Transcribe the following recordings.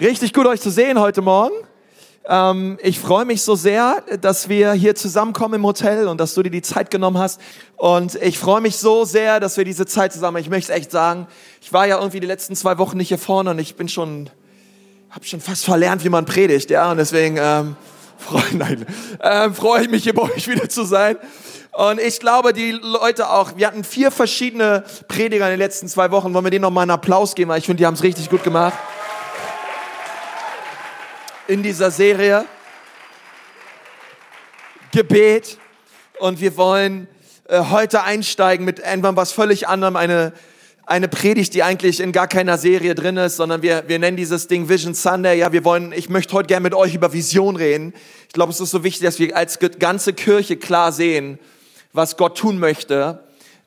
Richtig gut, euch zu sehen heute Morgen. Ähm, ich freue mich so sehr, dass wir hier zusammenkommen im Hotel und dass du dir die Zeit genommen hast. Und ich freue mich so sehr, dass wir diese Zeit zusammen. Ich möchte echt sagen, ich war ja irgendwie die letzten zwei Wochen nicht hier vorne und ich bin schon, habe schon fast verlernt, wie man predigt, ja. Und deswegen ähm, freue äh, freu ich mich hier bei euch wieder zu sein. Und ich glaube, die Leute auch, wir hatten vier verschiedene Prediger in den letzten zwei Wochen. Wollen wir denen noch mal einen Applaus geben, weil ich finde, die haben es richtig gut gemacht in dieser Serie. Gebet. Und wir wollen äh, heute einsteigen mit irgendwann was völlig anderem, eine, eine Predigt, die eigentlich in gar keiner Serie drin ist, sondern wir, wir nennen dieses Ding Vision Sunday. Ja, wir wollen, ich möchte heute gerne mit euch über Vision reden. Ich glaube, es ist so wichtig, dass wir als ganze Kirche klar sehen, was Gott tun möchte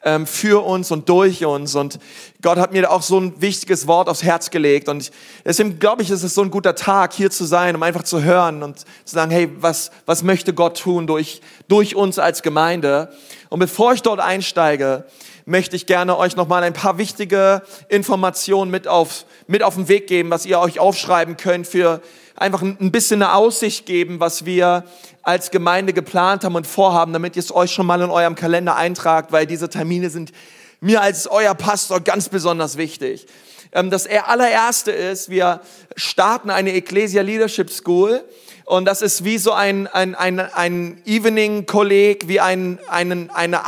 ähm, für uns und durch uns. Und Gott hat mir auch so ein wichtiges Wort aufs Herz gelegt. Und deswegen glaube ich, ist es so ein guter Tag, hier zu sein, um einfach zu hören und zu sagen, hey, was, was möchte Gott tun durch, durch uns als Gemeinde? Und bevor ich dort einsteige, möchte ich gerne euch nochmal ein paar wichtige Informationen mit auf, mit auf den Weg geben, was ihr euch aufschreiben könnt für einfach ein bisschen eine Aussicht geben, was wir als Gemeinde geplant haben und vorhaben, damit ihr es euch schon mal in eurem Kalender eintragt, weil diese Termine sind mir als euer Pastor ganz besonders wichtig. Ähm, das allererste ist, wir starten eine Ecclesia Leadership School. Und das ist wie so ein, ein, ein, ein Evening-Kolleg, wie ein, einen, eine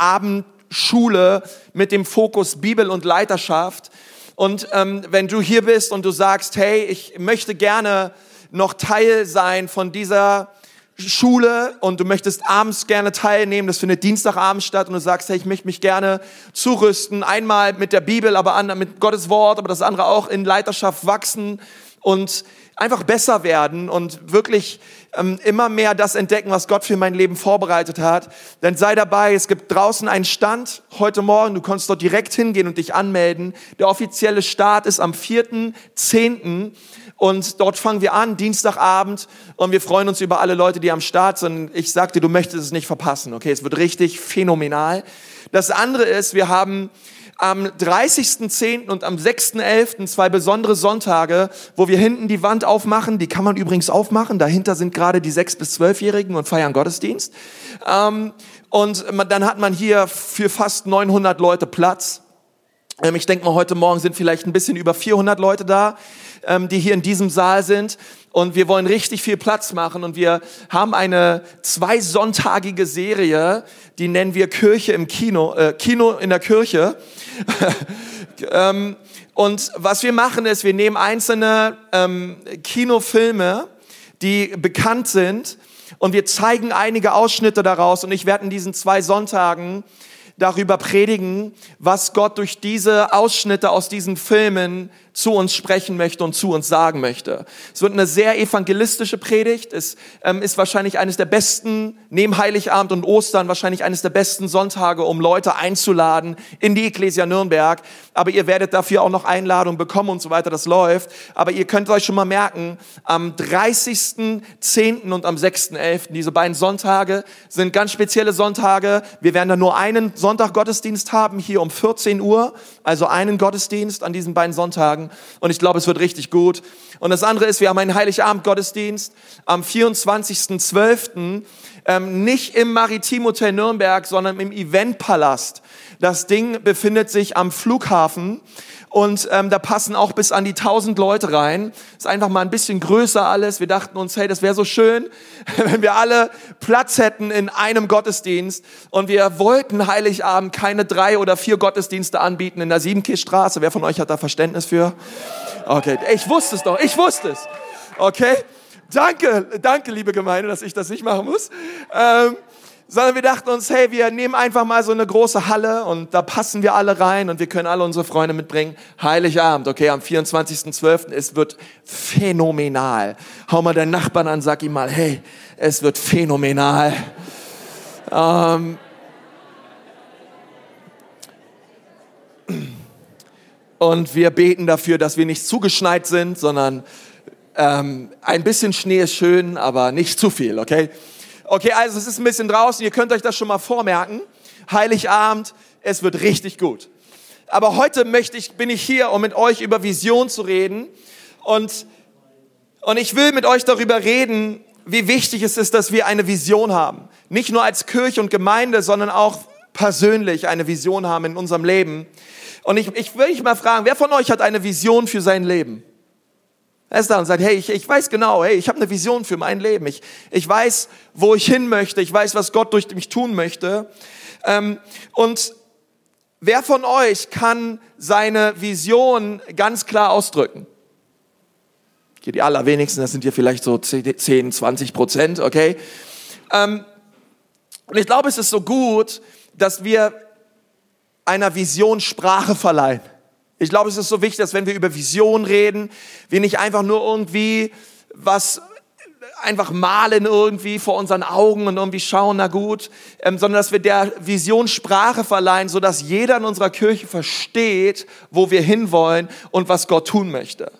Abendschule mit dem Fokus Bibel und Leiterschaft. Und ähm, wenn du hier bist und du sagst, hey, ich möchte gerne noch Teil sein von dieser Schule und du möchtest abends gerne teilnehmen, das findet Dienstagabend statt und du sagst, hey, ich möchte mich gerne zurüsten, einmal mit der Bibel, aber mit Gottes Wort, aber das andere auch in Leiterschaft wachsen und einfach besser werden und wirklich ähm, immer mehr das entdecken, was Gott für mein Leben vorbereitet hat. Dann sei dabei, es gibt draußen einen Stand heute Morgen, du kannst dort direkt hingehen und dich anmelden. Der offizielle Start ist am 4.10. Und dort fangen wir an, Dienstagabend, und wir freuen uns über alle Leute, die am Start sind. Ich sagte, du möchtest es nicht verpassen, okay? Es wird richtig phänomenal. Das andere ist, wir haben am 30.10. und am 6.11. zwei besondere Sonntage, wo wir hinten die Wand aufmachen. Die kann man übrigens aufmachen. Dahinter sind gerade die 6- bis 12-Jährigen und feiern Gottesdienst. Ähm, und dann hat man hier für fast 900 Leute Platz. Ähm, ich denke mal, heute Morgen sind vielleicht ein bisschen über 400 Leute da ähm, die hier in diesem Saal sind. Und wir wollen richtig viel Platz machen. Und wir haben eine zwei sonntägige Serie, die nennen wir Kirche im Kino, äh, Kino in der Kirche. ähm, und was wir machen ist, wir nehmen einzelne ähm, Kinofilme, die bekannt sind, und wir zeigen einige Ausschnitte daraus. Und ich werde in diesen zwei Sonntagen darüber predigen, was Gott durch diese Ausschnitte aus diesen Filmen zu uns sprechen möchte und zu uns sagen möchte. Es wird eine sehr evangelistische Predigt. Es ähm, ist wahrscheinlich eines der besten, neben Heiligabend und Ostern, wahrscheinlich eines der besten Sonntage, um Leute einzuladen in die Ecclesia Nürnberg. Aber ihr werdet dafür auch noch Einladungen bekommen und so weiter. Das läuft. Aber ihr könnt euch schon mal merken, am 30.10. und am 6.11., diese beiden Sonntage sind ganz spezielle Sonntage. Wir werden da nur einen Sonntag Gottesdienst haben, hier um 14 Uhr. Also einen Gottesdienst an diesen beiden Sonntagen. Und ich glaube, es wird richtig gut. Und das andere ist, wir haben einen Heiligabend-Gottesdienst am 24.12. Ähm, nicht im Maritimhotel Nürnberg, sondern im Eventpalast. Das Ding befindet sich am Flughafen und ähm, da passen auch bis an die 1000 Leute rein. Ist einfach mal ein bisschen größer alles. Wir dachten uns, hey, das wäre so schön, wenn wir alle Platz hätten in einem Gottesdienst. Und wir wollten Heiligabend keine drei oder vier Gottesdienste anbieten in der Siebenkirchstraße. Wer von euch hat da Verständnis für? Okay, ich wusste es doch, ich wusste es. Okay, danke, danke, liebe Gemeinde, dass ich das nicht machen muss. Ähm, sondern wir dachten uns, hey, wir nehmen einfach mal so eine große Halle und da passen wir alle rein und wir können alle unsere Freunde mitbringen. Heiligabend, okay, am 24.12. Es wird phänomenal. Hau mal deinen Nachbarn an, sag ihm mal, hey, es wird phänomenal. Ähm und wir beten dafür, dass wir nicht zugeschneit sind, sondern ähm, ein bisschen Schnee ist schön, aber nicht zu viel, okay? Okay, also es ist ein bisschen draußen, ihr könnt euch das schon mal vormerken. Heiligabend, es wird richtig gut. Aber heute möchte ich, bin ich hier, um mit euch über Vision zu reden. Und Und ich will mit euch darüber reden, wie wichtig es ist, dass wir eine Vision haben. Nicht nur als Kirche und Gemeinde, sondern auch persönlich eine Vision haben in unserem Leben. Und ich, ich will dich mal fragen, wer von euch hat eine Vision für sein Leben? Er ist da und sagt, hey, ich, ich weiß genau, hey, ich habe eine Vision für mein Leben. Ich, ich weiß, wo ich hin möchte. Ich weiß, was Gott durch mich tun möchte. Ähm, und wer von euch kann seine Vision ganz klar ausdrücken? Hier die allerwenigsten, das sind hier vielleicht so 10, 20 Prozent, okay? Ähm, und ich glaube, es ist so gut, dass wir einer Vision Sprache verleihen. Ich glaube, es ist so wichtig, dass wenn wir über Vision reden, wir nicht einfach nur irgendwie was einfach malen irgendwie vor unseren Augen und irgendwie schauen, na gut, ähm, sondern dass wir der Vision Sprache verleihen, sodass jeder in unserer Kirche versteht, wo wir hinwollen und was Gott tun möchte.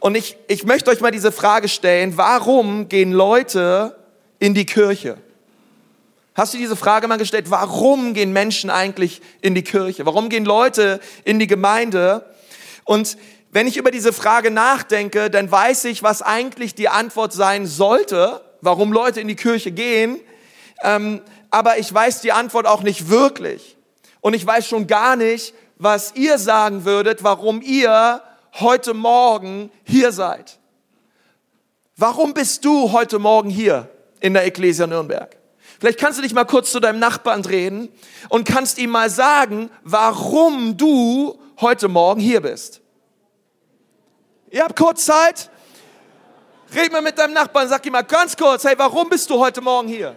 Und ich, ich möchte euch mal diese Frage stellen, warum gehen Leute in die Kirche? Hast du diese Frage mal gestellt? Warum gehen Menschen eigentlich in die Kirche? Warum gehen Leute in die Gemeinde? Und wenn ich über diese Frage nachdenke, dann weiß ich, was eigentlich die Antwort sein sollte, warum Leute in die Kirche gehen. Ähm, aber ich weiß die Antwort auch nicht wirklich. Und ich weiß schon gar nicht, was ihr sagen würdet, warum ihr heute Morgen hier seid. Warum bist du heute Morgen hier in der Ecclesia Nürnberg? Vielleicht kannst du dich mal kurz zu deinem Nachbarn drehen und kannst ihm mal sagen, warum du heute Morgen hier bist. Ihr habt kurz Zeit? Red mal mit deinem Nachbarn, sag ihm mal ganz kurz, hey, warum bist du heute Morgen hier?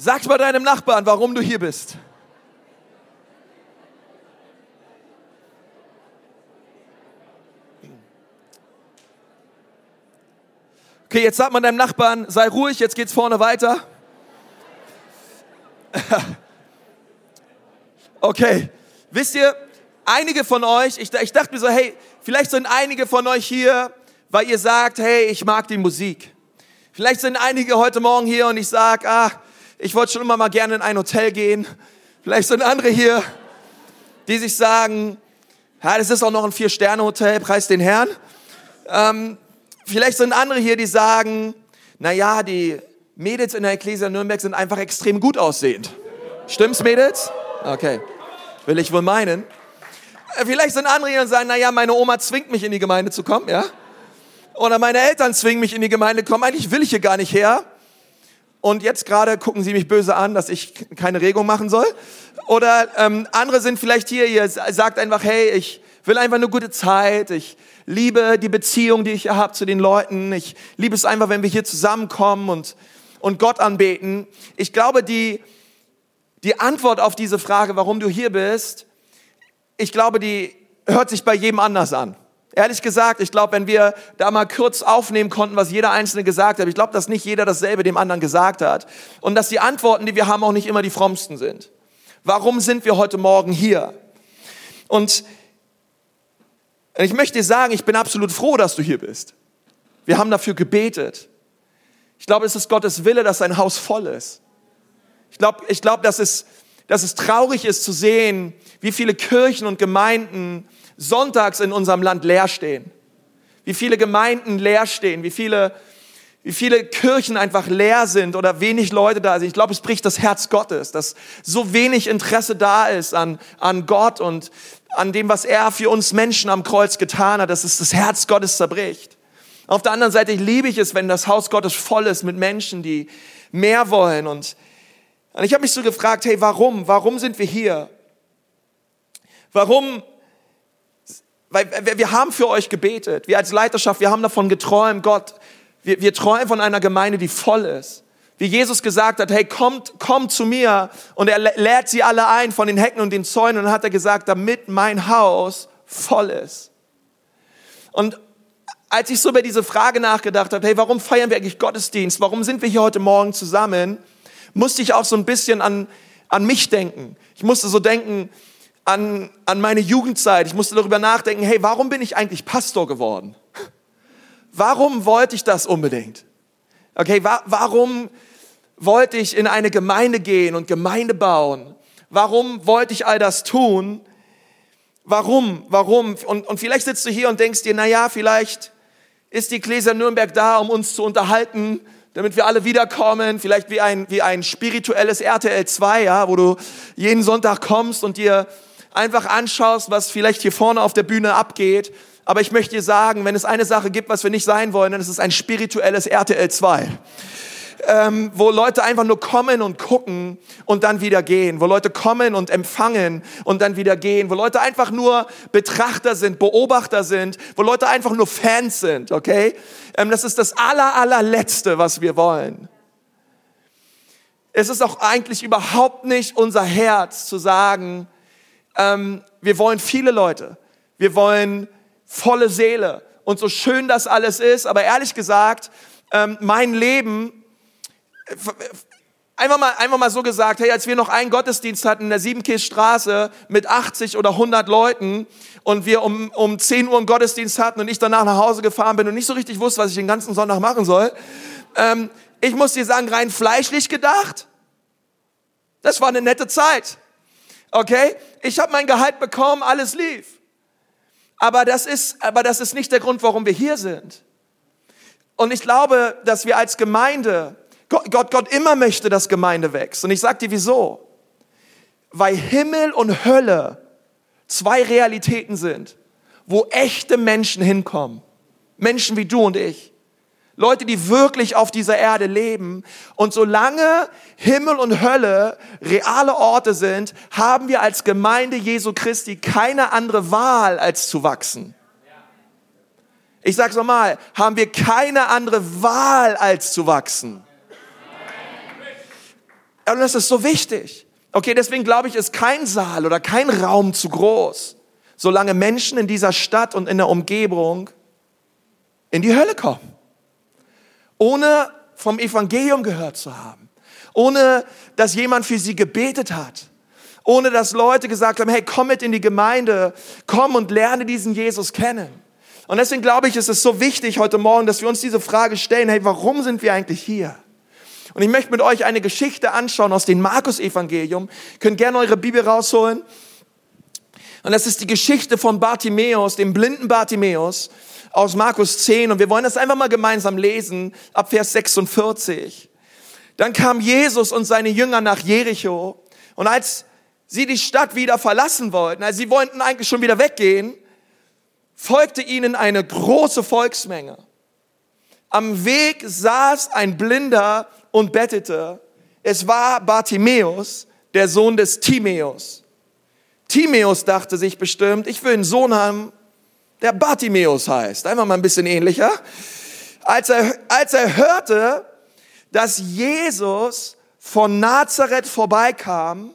Sag mal deinem Nachbarn, warum du hier bist. Okay, jetzt sagt man deinem Nachbarn, sei ruhig, jetzt geht's vorne weiter. okay, wisst ihr, einige von euch, ich, ich dachte mir so, hey, vielleicht sind einige von euch hier, weil ihr sagt, hey, ich mag die Musik. Vielleicht sind einige heute Morgen hier und ich sage, ah, ich wollte schon immer mal gerne in ein Hotel gehen. Vielleicht sind andere hier, die sich sagen, ja, das ist auch noch ein Vier-Sterne-Hotel, preis den Herrn. Ähm, vielleicht sind andere hier, die sagen, na ja, die Mädels in der Ecclesia Nürnberg sind einfach extrem gut aussehend. Stimmt's, Mädels? Okay. Will ich wohl meinen. Äh, vielleicht sind andere hier und sagen, na ja, meine Oma zwingt mich in die Gemeinde zu kommen, ja? Oder meine Eltern zwingen mich in die Gemeinde zu kommen. Eigentlich will ich hier gar nicht her. Und jetzt gerade gucken sie mich böse an, dass ich keine Regung machen soll. Oder ähm, andere sind vielleicht hier, ihr sagt einfach, hey, ich will einfach eine gute Zeit. Ich liebe die Beziehung, die ich habe zu den Leuten. Ich liebe es einfach, wenn wir hier zusammenkommen und, und Gott anbeten. Ich glaube, die, die Antwort auf diese Frage, warum du hier bist, ich glaube, die hört sich bei jedem anders an. Ehrlich gesagt, ich glaube, wenn wir da mal kurz aufnehmen konnten, was jeder Einzelne gesagt hat, ich glaube, dass nicht jeder dasselbe dem anderen gesagt hat und dass die Antworten, die wir haben, auch nicht immer die frommsten sind. Warum sind wir heute Morgen hier? Und ich möchte dir sagen, ich bin absolut froh, dass du hier bist. Wir haben dafür gebetet. Ich glaube, es ist Gottes Wille, dass sein Haus voll ist. Ich glaube, ich glaube dass, es, dass es traurig ist zu sehen, wie viele Kirchen und Gemeinden sonntags in unserem Land leer stehen. Wie viele Gemeinden leer stehen, wie viele, wie viele Kirchen einfach leer sind oder wenig Leute da sind. Ich glaube, es bricht das Herz Gottes, dass so wenig Interesse da ist an, an Gott und an dem, was er für uns Menschen am Kreuz getan hat, dass es das Herz Gottes zerbricht. Auf der anderen Seite liebe ich es, wenn das Haus Gottes voll ist mit Menschen, die mehr wollen. Und, ich habe mich so gefragt, hey, warum? Warum sind wir hier? Warum weil wir haben für euch gebetet. Wir als Leiterschaft, wir haben davon geträumt, Gott, wir, wir träumen von einer Gemeinde, die voll ist. Wie Jesus gesagt hat, hey, kommt, kommt zu mir. Und er lädt sie alle ein von den Hecken und den Zäunen. Und dann hat er gesagt, damit mein Haus voll ist. Und als ich so über diese Frage nachgedacht habe, hey, warum feiern wir eigentlich Gottesdienst? Warum sind wir hier heute Morgen zusammen? Musste ich auch so ein bisschen an, an mich denken. Ich musste so denken, an, an meine Jugendzeit. Ich musste darüber nachdenken, hey, warum bin ich eigentlich Pastor geworden? Warum wollte ich das unbedingt? Okay, wa warum, wollte ich in eine Gemeinde gehen und Gemeinde bauen? Warum wollte ich all das tun? Warum? Warum? Und, und vielleicht sitzt du hier und denkst dir, na ja, vielleicht ist die Gläser Nürnberg da, um uns zu unterhalten, damit wir alle wiederkommen, vielleicht wie ein, wie ein spirituelles RTL 2, ja, wo du jeden Sonntag kommst und dir einfach anschaust, was vielleicht hier vorne auf der Bühne abgeht. Aber ich möchte dir sagen, wenn es eine Sache gibt, was wir nicht sein wollen, dann ist es ein spirituelles RTL 2 ähm, wo Leute einfach nur kommen und gucken und dann wieder gehen, wo Leute kommen und empfangen und dann wieder gehen, wo Leute einfach nur Betrachter sind, Beobachter sind, wo Leute einfach nur Fans sind, okay? Ähm, das ist das aller, allerletzte, was wir wollen. Es ist auch eigentlich überhaupt nicht unser Herz zu sagen, ähm, wir wollen viele Leute, wir wollen volle Seele und so schön das alles ist, aber ehrlich gesagt, ähm, mein Leben Einfach mal, einfach mal so gesagt, hey, als wir noch einen Gottesdienst hatten in der Siebenkirchstraße mit 80 oder 100 Leuten und wir um, um 10 Uhr einen Gottesdienst hatten und ich danach nach Hause gefahren bin und nicht so richtig wusste, was ich den ganzen Sonntag machen soll, ähm, ich muss dir sagen, rein fleischlich gedacht, das war eine nette Zeit. Okay? Ich habe mein Gehalt bekommen, alles lief. Aber das ist, aber das ist nicht der Grund, warum wir hier sind. Und ich glaube, dass wir als Gemeinde Gott, Gott, Gott immer möchte, dass Gemeinde wächst. Und ich sage dir wieso. Weil Himmel und Hölle zwei Realitäten sind, wo echte Menschen hinkommen. Menschen wie du und ich. Leute, die wirklich auf dieser Erde leben. Und solange Himmel und Hölle reale Orte sind, haben wir als Gemeinde Jesu Christi keine andere Wahl, als zu wachsen. Ich sage es nochmal, haben wir keine andere Wahl, als zu wachsen. Und das ist so wichtig. Okay, deswegen glaube ich, ist kein Saal oder kein Raum zu groß, solange Menschen in dieser Stadt und in der Umgebung in die Hölle kommen. Ohne vom Evangelium gehört zu haben. Ohne, dass jemand für sie gebetet hat. Ohne, dass Leute gesagt haben, hey, komm mit in die Gemeinde, komm und lerne diesen Jesus kennen. Und deswegen glaube ich, ist es so wichtig heute Morgen, dass wir uns diese Frage stellen, hey, warum sind wir eigentlich hier? Und ich möchte mit euch eine Geschichte anschauen aus dem Markus-Evangelium. Könnt gerne eure Bibel rausholen. Und das ist die Geschichte von Bartimäus, dem blinden Bartimäus aus Markus 10. Und wir wollen das einfach mal gemeinsam lesen, ab Vers 46. Dann kam Jesus und seine Jünger nach Jericho. Und als sie die Stadt wieder verlassen wollten, also sie wollten eigentlich schon wieder weggehen, folgte ihnen eine große Volksmenge. Am Weg saß ein Blinder und bettete. Es war Bartimäus, der Sohn des Timäus. Timäus dachte sich bestimmt, ich will einen Sohn haben, der Bartimäus heißt. Einfach mal ein bisschen ähnlicher. Als er, als er hörte, dass Jesus von Nazareth vorbeikam,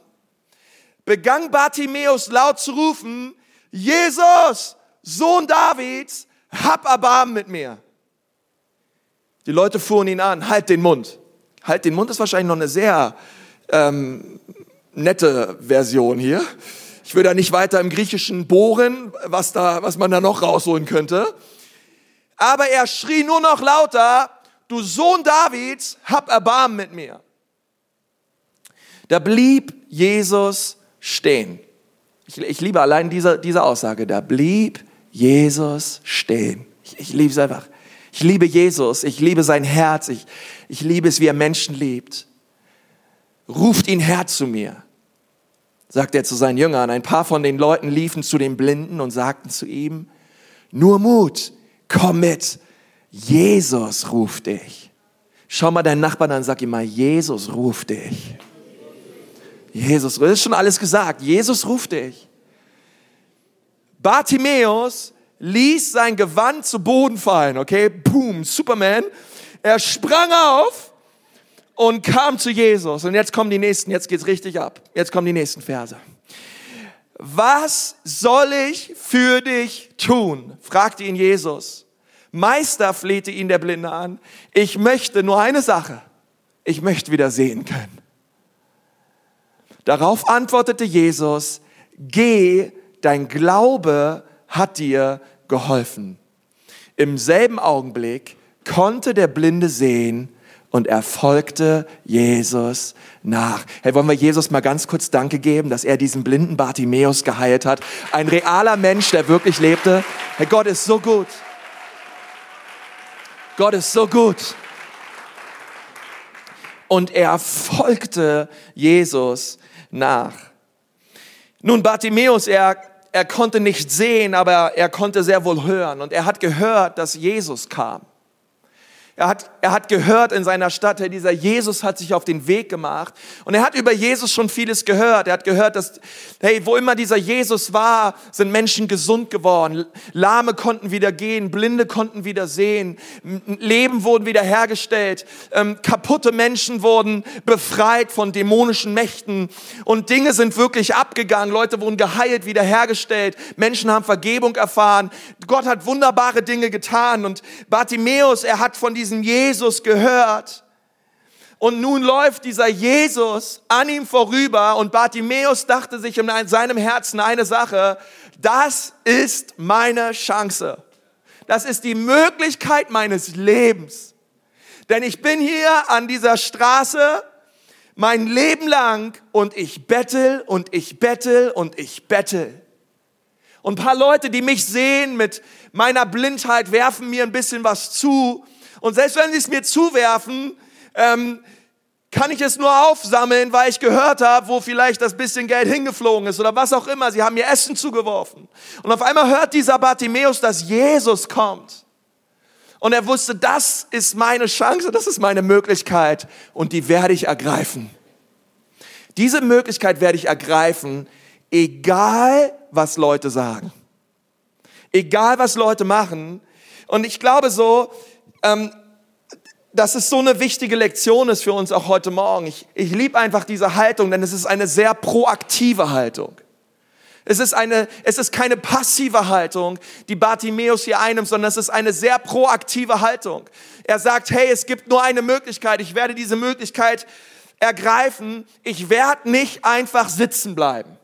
begann Bartimäus laut zu rufen, Jesus, Sohn Davids, hab Erbarmen mit mir. Die Leute fuhren ihn an, halt den Mund. Halt den Mund ist wahrscheinlich noch eine sehr ähm, nette Version hier. Ich will da nicht weiter im Griechischen bohren, was, da, was man da noch rausholen könnte. Aber er schrie nur noch lauter, du Sohn Davids, hab Erbarmen mit mir. Da blieb Jesus stehen. Ich, ich liebe allein diese, diese Aussage, da blieb Jesus stehen. Ich, ich liebe es einfach. Ich liebe Jesus, ich liebe sein Herz, ich, ich liebe es, wie er Menschen liebt. Ruft ihn her zu mir, sagt er zu seinen Jüngern. Ein paar von den Leuten liefen zu den Blinden und sagten zu ihm, nur Mut, komm mit, Jesus ruft dich. Schau mal deinen Nachbarn an, sag ihm mal, Jesus ruft dich. Jesus, das ist schon alles gesagt. Jesus ruft dich. Bartimäus ließ sein Gewand zu Boden fallen, okay? Boom, Superman. Er sprang auf und kam zu Jesus. Und jetzt kommen die nächsten, jetzt geht's richtig ab. Jetzt kommen die nächsten Verse. Was soll ich für dich tun? fragte ihn Jesus. Meister flehte ihn der Blinde an. Ich möchte nur eine Sache. Ich möchte wieder sehen können. Darauf antwortete Jesus, geh, dein Glaube hat dir geholfen. Im selben Augenblick konnte der Blinde sehen und er folgte Jesus nach. Hey, wollen wir Jesus mal ganz kurz Danke geben, dass er diesen blinden Bartimäus geheilt hat? Ein realer Mensch, der wirklich lebte. Hey, Gott ist so gut. Gott ist so gut. Und er folgte Jesus nach. Nun, Bartimäus, er, er konnte nicht sehen, aber er konnte sehr wohl hören. Und er hat gehört, dass Jesus kam. Er hat, er hat gehört in seiner Stadt, dieser Jesus hat sich auf den Weg gemacht. Und er hat über Jesus schon vieles gehört. Er hat gehört, dass, hey, wo immer dieser Jesus war, sind Menschen gesund geworden. Lahme konnten wieder gehen, Blinde konnten wieder sehen, Leben wurden wieder hergestellt, ähm, kaputte Menschen wurden befreit von dämonischen Mächten. Und Dinge sind wirklich abgegangen. Leute wurden geheilt, wieder hergestellt. Menschen haben Vergebung erfahren. Gott hat wunderbare Dinge getan. Und Bartimäus, er hat von diesem Jesus gehört. Und nun läuft dieser Jesus an ihm vorüber und Bartimäus dachte sich in seinem Herzen eine Sache, das ist meine Chance. Das ist die Möglichkeit meines Lebens. Denn ich bin hier an dieser Straße mein Leben lang und ich bettel und ich bettel und ich bettel. Und ein paar Leute, die mich sehen mit meiner Blindheit, werfen mir ein bisschen was zu. Und selbst wenn sie es mir zuwerfen, ähm, kann ich es nur aufsammeln, weil ich gehört habe, wo vielleicht das bisschen Geld hingeflogen ist oder was auch immer. Sie haben mir Essen zugeworfen. Und auf einmal hört dieser Bartimäus, dass Jesus kommt. Und er wusste, das ist meine Chance, das ist meine Möglichkeit und die werde ich ergreifen. Diese Möglichkeit werde ich ergreifen, egal was Leute sagen. Egal was Leute machen. Und ich glaube so, ähm, dass es so eine wichtige Lektion ist für uns auch heute Morgen. Ich, ich liebe einfach diese Haltung, denn es ist eine sehr proaktive Haltung. Es ist, eine, es ist keine passive Haltung, die Bartimäus hier einnimmt, sondern es ist eine sehr proaktive Haltung. Er sagt, hey, es gibt nur eine Möglichkeit, ich werde diese Möglichkeit ergreifen, ich werde nicht einfach sitzen bleiben.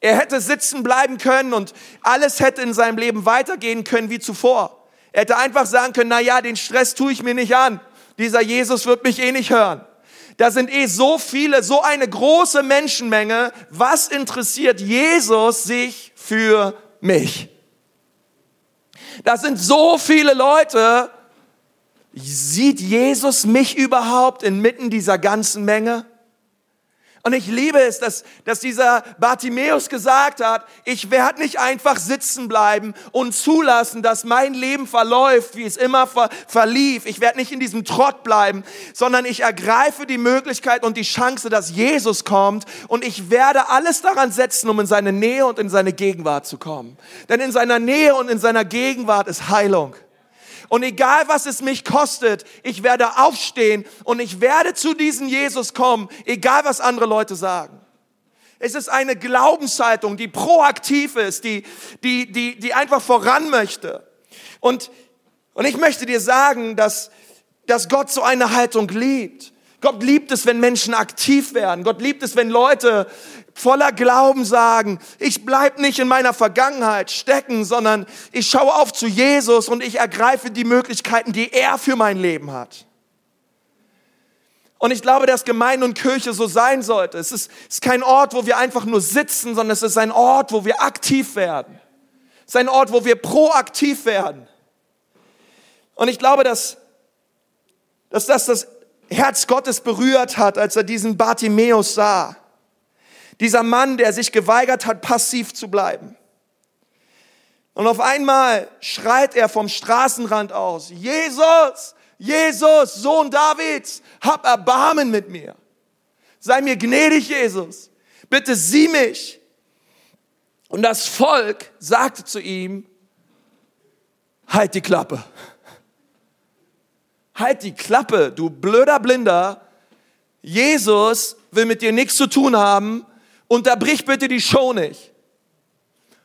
Er hätte sitzen bleiben können und alles hätte in seinem Leben weitergehen können wie zuvor. Er hätte einfach sagen können, na ja, den Stress tue ich mir nicht an. Dieser Jesus wird mich eh nicht hören. Da sind eh so viele, so eine große Menschenmenge. Was interessiert Jesus sich für mich? Da sind so viele Leute. Sieht Jesus mich überhaupt inmitten dieser ganzen Menge? Und ich liebe es, dass, dass dieser Bartimäus gesagt hat, ich werde nicht einfach sitzen bleiben und zulassen, dass mein Leben verläuft, wie es immer ver verlief. Ich werde nicht in diesem Trott bleiben, sondern ich ergreife die Möglichkeit und die Chance, dass Jesus kommt und ich werde alles daran setzen, um in seine Nähe und in seine Gegenwart zu kommen. Denn in seiner Nähe und in seiner Gegenwart ist Heilung. Und egal was es mich kostet, ich werde aufstehen und ich werde zu diesem Jesus kommen, egal was andere Leute sagen. Es ist eine Glaubenshaltung, die proaktiv ist, die, die, die, die einfach voran möchte. Und, und ich möchte dir sagen, dass, dass Gott so eine Haltung liebt. Gott liebt es, wenn Menschen aktiv werden. Gott liebt es, wenn Leute voller Glauben sagen, ich bleib nicht in meiner Vergangenheit stecken, sondern ich schaue auf zu Jesus und ich ergreife die Möglichkeiten, die er für mein Leben hat. Und ich glaube, dass Gemeinde und Kirche so sein sollte. Es ist, es ist kein Ort, wo wir einfach nur sitzen, sondern es ist ein Ort, wo wir aktiv werden. Es ist ein Ort, wo wir proaktiv werden. Und ich glaube, dass, dass das das Herz Gottes berührt hat, als er diesen Bartimäus sah. Dieser Mann, der sich geweigert hat, passiv zu bleiben. Und auf einmal schreit er vom Straßenrand aus, Jesus, Jesus, Sohn Davids, hab Erbarmen mit mir. Sei mir gnädig, Jesus. Bitte sieh mich. Und das Volk sagte zu ihm, halt die Klappe. Halt die Klappe, du blöder Blinder. Jesus will mit dir nichts zu tun haben unterbrich bitte die Show nicht.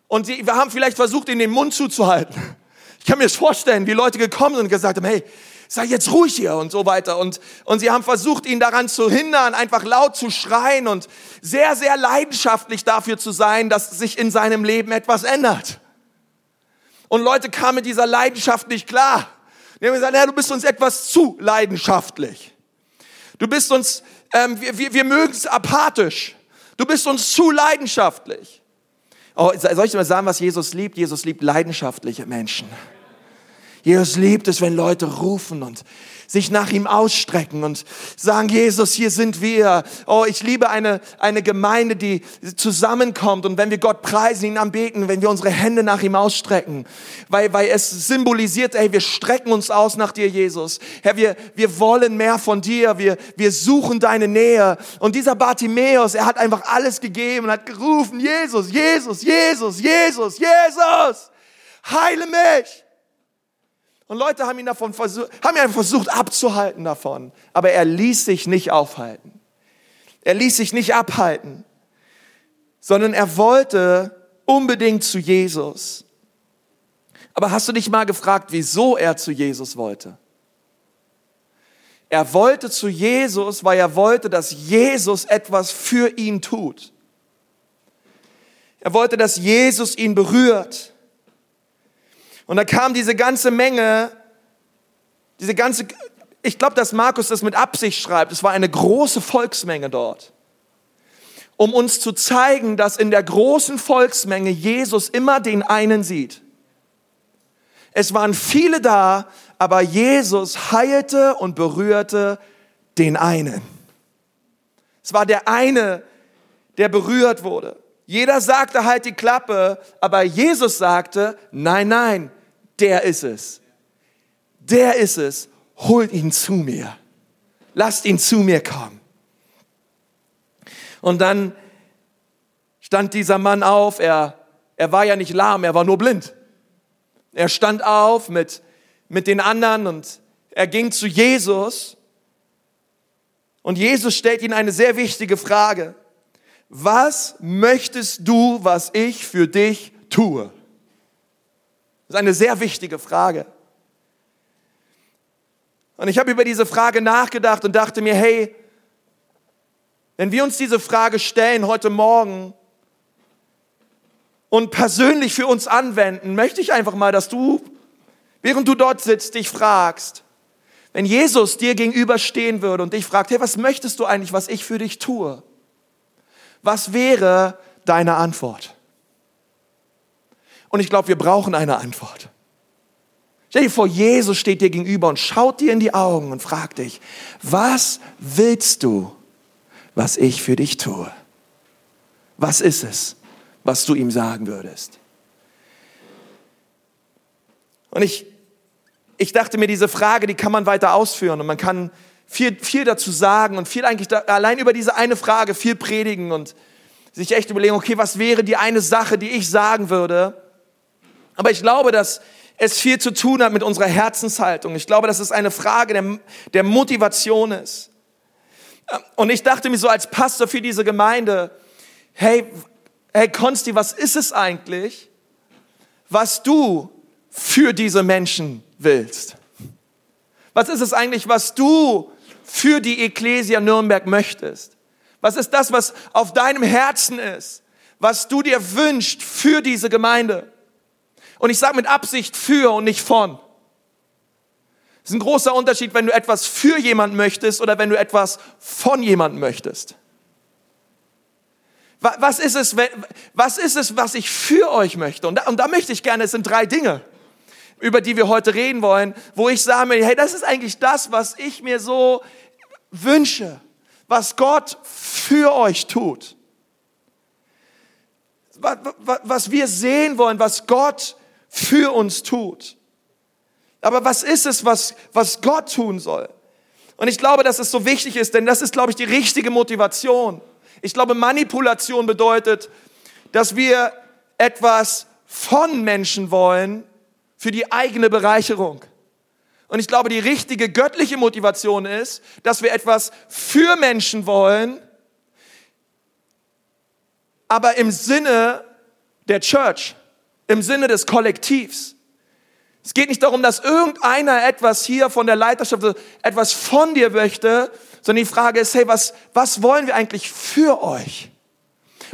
Und sie, wir haben vielleicht versucht, ihn den Mund zuzuhalten. Ich kann mir das vorstellen, wie Leute gekommen sind und gesagt haben, hey, sei jetzt ruhig hier und so weiter. Und, und sie haben versucht, ihn daran zu hindern, einfach laut zu schreien und sehr, sehr leidenschaftlich dafür zu sein, dass sich in seinem Leben etwas ändert. Und Leute kamen mit dieser Leidenschaft nicht klar. Die haben gesagt, ja, du bist uns etwas zu leidenschaftlich. Du bist uns, ähm, wir, wir, wir mögen es apathisch. Du bist uns zu leidenschaftlich. Oh, soll ich dir mal sagen, was Jesus liebt? Jesus liebt leidenschaftliche Menschen. Jesus liebt es, wenn Leute rufen und sich nach ihm ausstrecken und sagen, Jesus, hier sind wir. Oh, ich liebe eine, eine Gemeinde, die zusammenkommt und wenn wir Gott preisen, ihn anbeten, wenn wir unsere Hände nach ihm ausstrecken, weil, weil es symbolisiert, hey, wir strecken uns aus nach dir, Jesus. Herr, wir, wir wollen mehr von dir, wir, wir suchen deine Nähe. Und dieser Bartimäus, er hat einfach alles gegeben und hat gerufen, Jesus, Jesus, Jesus, Jesus, Jesus, heile mich. Und Leute haben ihn davon versucht, haben ihn versucht abzuhalten davon. Aber er ließ sich nicht aufhalten. Er ließ sich nicht abhalten, sondern er wollte unbedingt zu Jesus. Aber hast du dich mal gefragt, wieso er zu Jesus wollte? Er wollte zu Jesus, weil er wollte, dass Jesus etwas für ihn tut. Er wollte, dass Jesus ihn berührt. Und da kam diese ganze Menge, diese ganze, ich glaube, dass Markus das mit Absicht schreibt. Es war eine große Volksmenge dort, um uns zu zeigen, dass in der großen Volksmenge Jesus immer den einen sieht. Es waren viele da, aber Jesus heilte und berührte den einen. Es war der eine, der berührt wurde. Jeder sagte halt die Klappe, aber Jesus sagte, nein, nein, der ist es. Der ist es. Holt ihn zu mir. Lasst ihn zu mir kommen. Und dann stand dieser Mann auf. Er, er war ja nicht lahm, er war nur blind. Er stand auf mit, mit den anderen und er ging zu Jesus. Und Jesus stellt ihn eine sehr wichtige Frage. Was möchtest du, was ich für dich tue? Das ist eine sehr wichtige Frage. Und ich habe über diese Frage nachgedacht und dachte mir, hey, wenn wir uns diese Frage stellen heute Morgen und persönlich für uns anwenden, möchte ich einfach mal, dass du, während du dort sitzt, dich fragst, wenn Jesus dir gegenüberstehen würde und dich fragt, hey, was möchtest du eigentlich, was ich für dich tue? Was wäre deine Antwort? Und ich glaube, wir brauchen eine Antwort. Stell dir vor, Jesus steht dir gegenüber und schaut dir in die Augen und fragt dich, was willst du, was ich für dich tue? Was ist es, was du ihm sagen würdest? Und ich, ich dachte mir, diese Frage, die kann man weiter ausführen und man kann viel, viel dazu sagen und viel eigentlich da, allein über diese eine Frage viel predigen und sich echt überlegen, okay, was wäre die eine Sache, die ich sagen würde, aber ich glaube, dass es viel zu tun hat mit unserer Herzenshaltung. Ich glaube, dass es eine Frage der, der Motivation ist. Und ich dachte mir so als Pastor für diese Gemeinde, hey, hey Konsti, was ist es eigentlich, was du für diese Menschen willst? Was ist es eigentlich, was du für die Ecclesia Nürnberg möchtest? Was ist das, was auf deinem Herzen ist? Was du dir wünschst für diese Gemeinde? Und ich sage mit Absicht für und nicht von. Das ist ein großer Unterschied, wenn du etwas für jemanden möchtest oder wenn du etwas von jemandem möchtest. Was ist es, was ist es, was ich für euch möchte? Und da, und da möchte ich gerne, es sind drei Dinge, über die wir heute reden wollen, wo ich sage, hey, das ist eigentlich das, was ich mir so wünsche, was Gott für euch tut. Was wir sehen wollen, was Gott für uns tut. Aber was ist es, was, was Gott tun soll? Und ich glaube, dass es so wichtig ist, denn das ist, glaube ich, die richtige Motivation. Ich glaube, Manipulation bedeutet, dass wir etwas von Menschen wollen für die eigene Bereicherung. Und ich glaube, die richtige göttliche Motivation ist, dass wir etwas für Menschen wollen, aber im Sinne der Church im Sinne des Kollektivs. Es geht nicht darum, dass irgendeiner etwas hier von der Leiterschaft, etwas von dir möchte, sondern die Frage ist, hey, was, was wollen wir eigentlich für euch?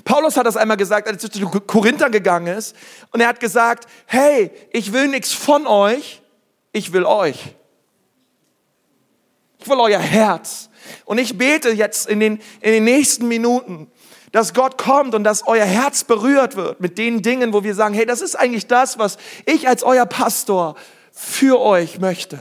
Paulus hat das einmal gesagt, als er zu den Korinthern gegangen ist. Und er hat gesagt, hey, ich will nichts von euch, ich will euch. Ich will euer Herz. Und ich bete jetzt in den, in den nächsten Minuten, dass Gott kommt und dass euer Herz berührt wird mit den Dingen, wo wir sagen, hey, das ist eigentlich das, was ich als euer Pastor für euch möchte.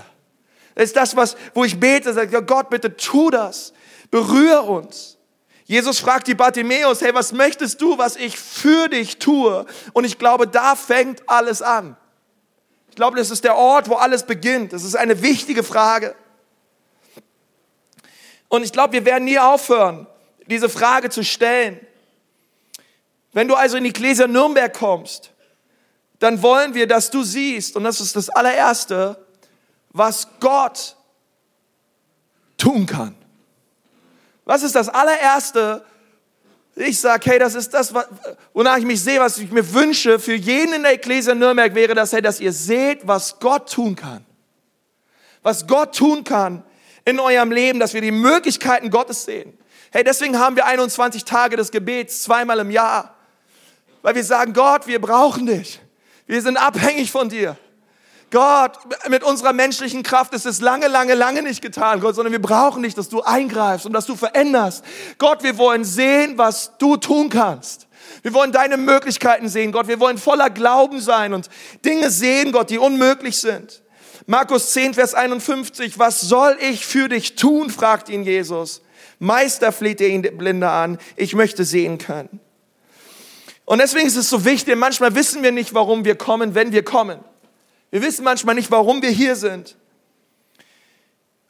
Das ist das, was, wo ich bete, sage, Gott, bitte tu das. Berühre uns. Jesus fragt die Bartimäus, hey, was möchtest du, was ich für dich tue? Und ich glaube, da fängt alles an. Ich glaube, das ist der Ort, wo alles beginnt. Das ist eine wichtige Frage. Und ich glaube, wir werden nie aufhören, diese Frage zu stellen. Wenn du also in die Gläser Nürnberg kommst, dann wollen wir, dass du siehst, und das ist das allererste, was Gott tun kann. Was ist das allererste? Ich sage, hey, das ist das, wonach ich mich sehe, was ich mir wünsche für jeden in der Ecclesia Nürnberg wäre das, hey, dass ihr seht, was Gott tun kann. Was Gott tun kann in eurem Leben, dass wir die Möglichkeiten Gottes sehen. Hey, deswegen haben wir 21 Tage des Gebets zweimal im Jahr. Weil wir sagen, Gott, wir brauchen dich. Wir sind abhängig von dir. Gott, mit unserer menschlichen Kraft ist es lange, lange, lange nicht getan, Gott, sondern wir brauchen dich, dass du eingreifst und dass du veränderst. Gott, wir wollen sehen, was du tun kannst. Wir wollen deine Möglichkeiten sehen, Gott. Wir wollen voller Glauben sein und Dinge sehen, Gott, die unmöglich sind. Markus 10, Vers 51, was soll ich für dich tun, fragt ihn Jesus. Meister fleht er ihn Blinde an, ich möchte sehen können. Und deswegen ist es so wichtig, manchmal wissen wir nicht, warum wir kommen, wenn wir kommen. Wir wissen manchmal nicht, warum wir hier sind.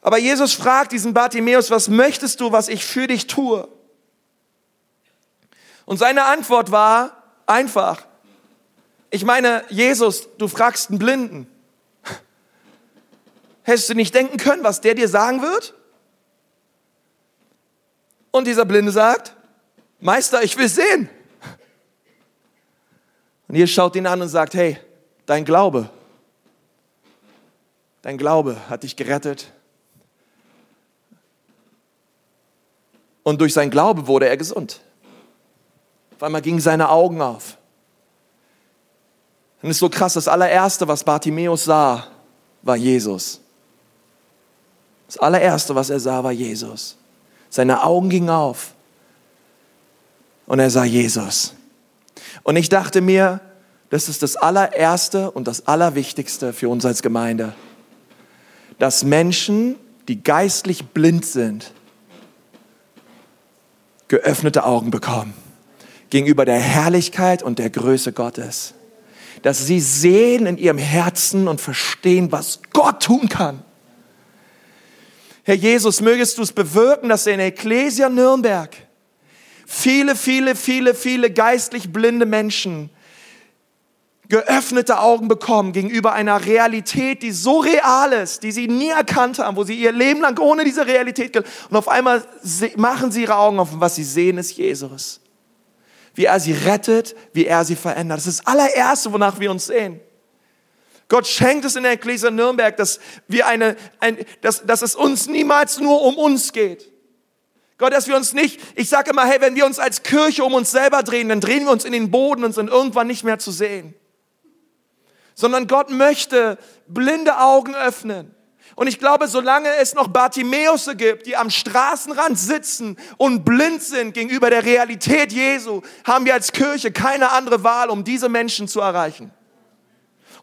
Aber Jesus fragt diesen Bartimäus, was möchtest du, was ich für dich tue? Und seine Antwort war einfach. Ich meine, Jesus, du fragst einen Blinden. Hättest du nicht denken können, was der dir sagen wird? Und dieser Blinde sagt, Meister, ich will sehen. Und ihr schaut ihn an und sagt, hey, dein Glaube, dein Glaube hat dich gerettet. Und durch sein Glaube wurde er gesund. Auf einmal gingen seine Augen auf. Und es ist so krass, das allererste, was Bartimäus sah, war Jesus. Das allererste, was er sah, war Jesus. Seine Augen gingen auf und er sah Jesus. Und ich dachte mir, das ist das allererste und das allerwichtigste für uns als Gemeinde, dass Menschen, die geistlich blind sind, geöffnete Augen bekommen gegenüber der Herrlichkeit und der Größe Gottes. Dass sie sehen in ihrem Herzen und verstehen, was Gott tun kann. Herr Jesus, mögest du es bewirken, dass in Ecclesia Nürnberg viele, viele, viele, viele geistlich blinde Menschen geöffnete Augen bekommen gegenüber einer Realität, die so real ist, die sie nie erkannt haben, wo sie ihr Leben lang ohne diese Realität. Und auf einmal machen sie ihre Augen auf und was sie sehen ist Jesus. Wie er sie rettet, wie er sie verändert. Das ist das allererste, wonach wir uns sehen. Gott schenkt es in der Ecclesia Nürnberg, dass wir eine, ein, dass, dass es uns niemals nur um uns geht. Gott, dass wir uns nicht, ich sage immer, hey, wenn wir uns als Kirche um uns selber drehen, dann drehen wir uns in den Boden und sind irgendwann nicht mehr zu sehen. Sondern Gott möchte blinde Augen öffnen. Und ich glaube, solange es noch Bartimäusse gibt, die am Straßenrand sitzen und blind sind gegenüber der Realität Jesu, haben wir als Kirche keine andere Wahl, um diese Menschen zu erreichen.